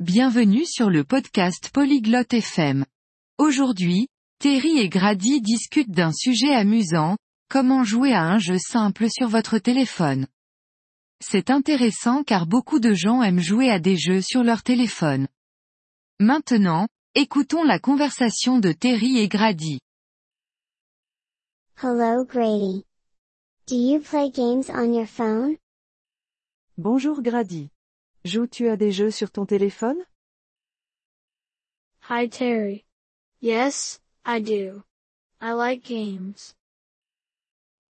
Bienvenue sur le podcast Polyglotte FM. Aujourd'hui, Terry et Grady discutent d'un sujet amusant, comment jouer à un jeu simple sur votre téléphone. C'est intéressant car beaucoup de gens aiment jouer à des jeux sur leur téléphone. Maintenant, écoutons la conversation de Terry et Grady. Hello Grady. Do you play games on your phone? Bonjour Grady. Joues-tu à des jeux sur ton téléphone? Hi Terry. Yes, I do. I like games.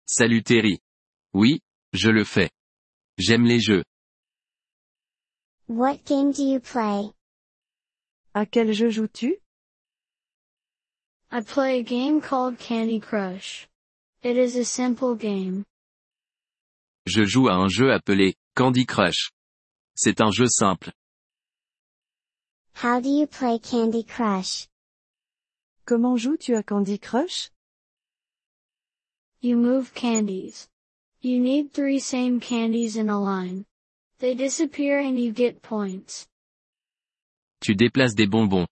Salut Terry. Oui, je le fais. J'aime les jeux. What game do you play? À quel jeu joues-tu? I play a game called Candy Crush. It is a simple game. Je joue à un jeu appelé Candy Crush. C'est un jeu simple. How do you play Candy Crush? Comment joues-tu à Candy Crush? You move candies. You need three same candies in a line. They disappear and you get points. Tu déplaces des bonbons.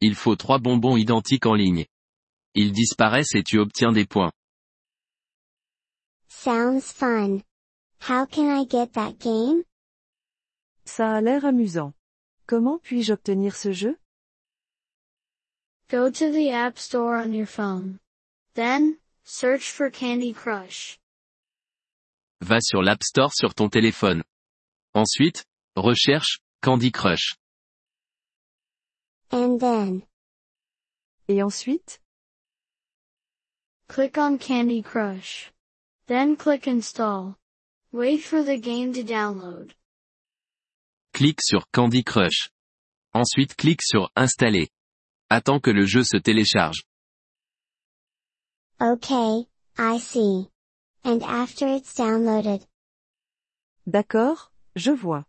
Il faut trois bonbons identiques en ligne. Ils disparaissent et tu obtiens des points. Sounds fun. How can I get that game? Ça a l'air amusant. Comment puis-je obtenir ce jeu? Go to the App Store on your phone. Then, search for Candy Crush. Va sur l'App Store sur ton téléphone. Ensuite, recherche Candy Crush. And then, Et ensuite? Click on Candy Crush. Then click Install. Wait for the game to download. Clique sur Candy Crush. Ensuite clique sur Installer. Attends que le jeu se télécharge. okay, I see. And after it's downloaded, D'accord, je vois.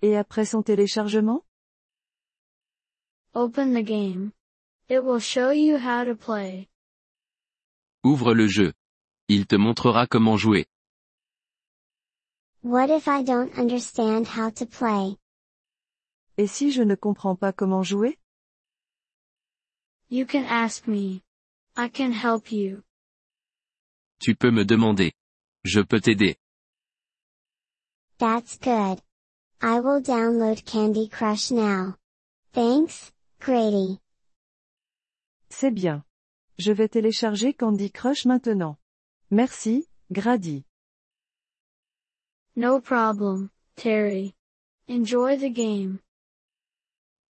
Et après son téléchargement? Open the game. It will show you how to play. Ouvre le jeu. Il te montrera comment jouer. what if I don't understand how to play? Et si je ne comprends pas comment jouer? You can ask me. I can help you. Tu peux me demander. Je peux t'aider. That's good. I will download Candy Crush now. Thanks, Grady. C'est bien. Je vais télécharger Candy Crush maintenant. Merci, Grady. No problem, Terry. Enjoy the game.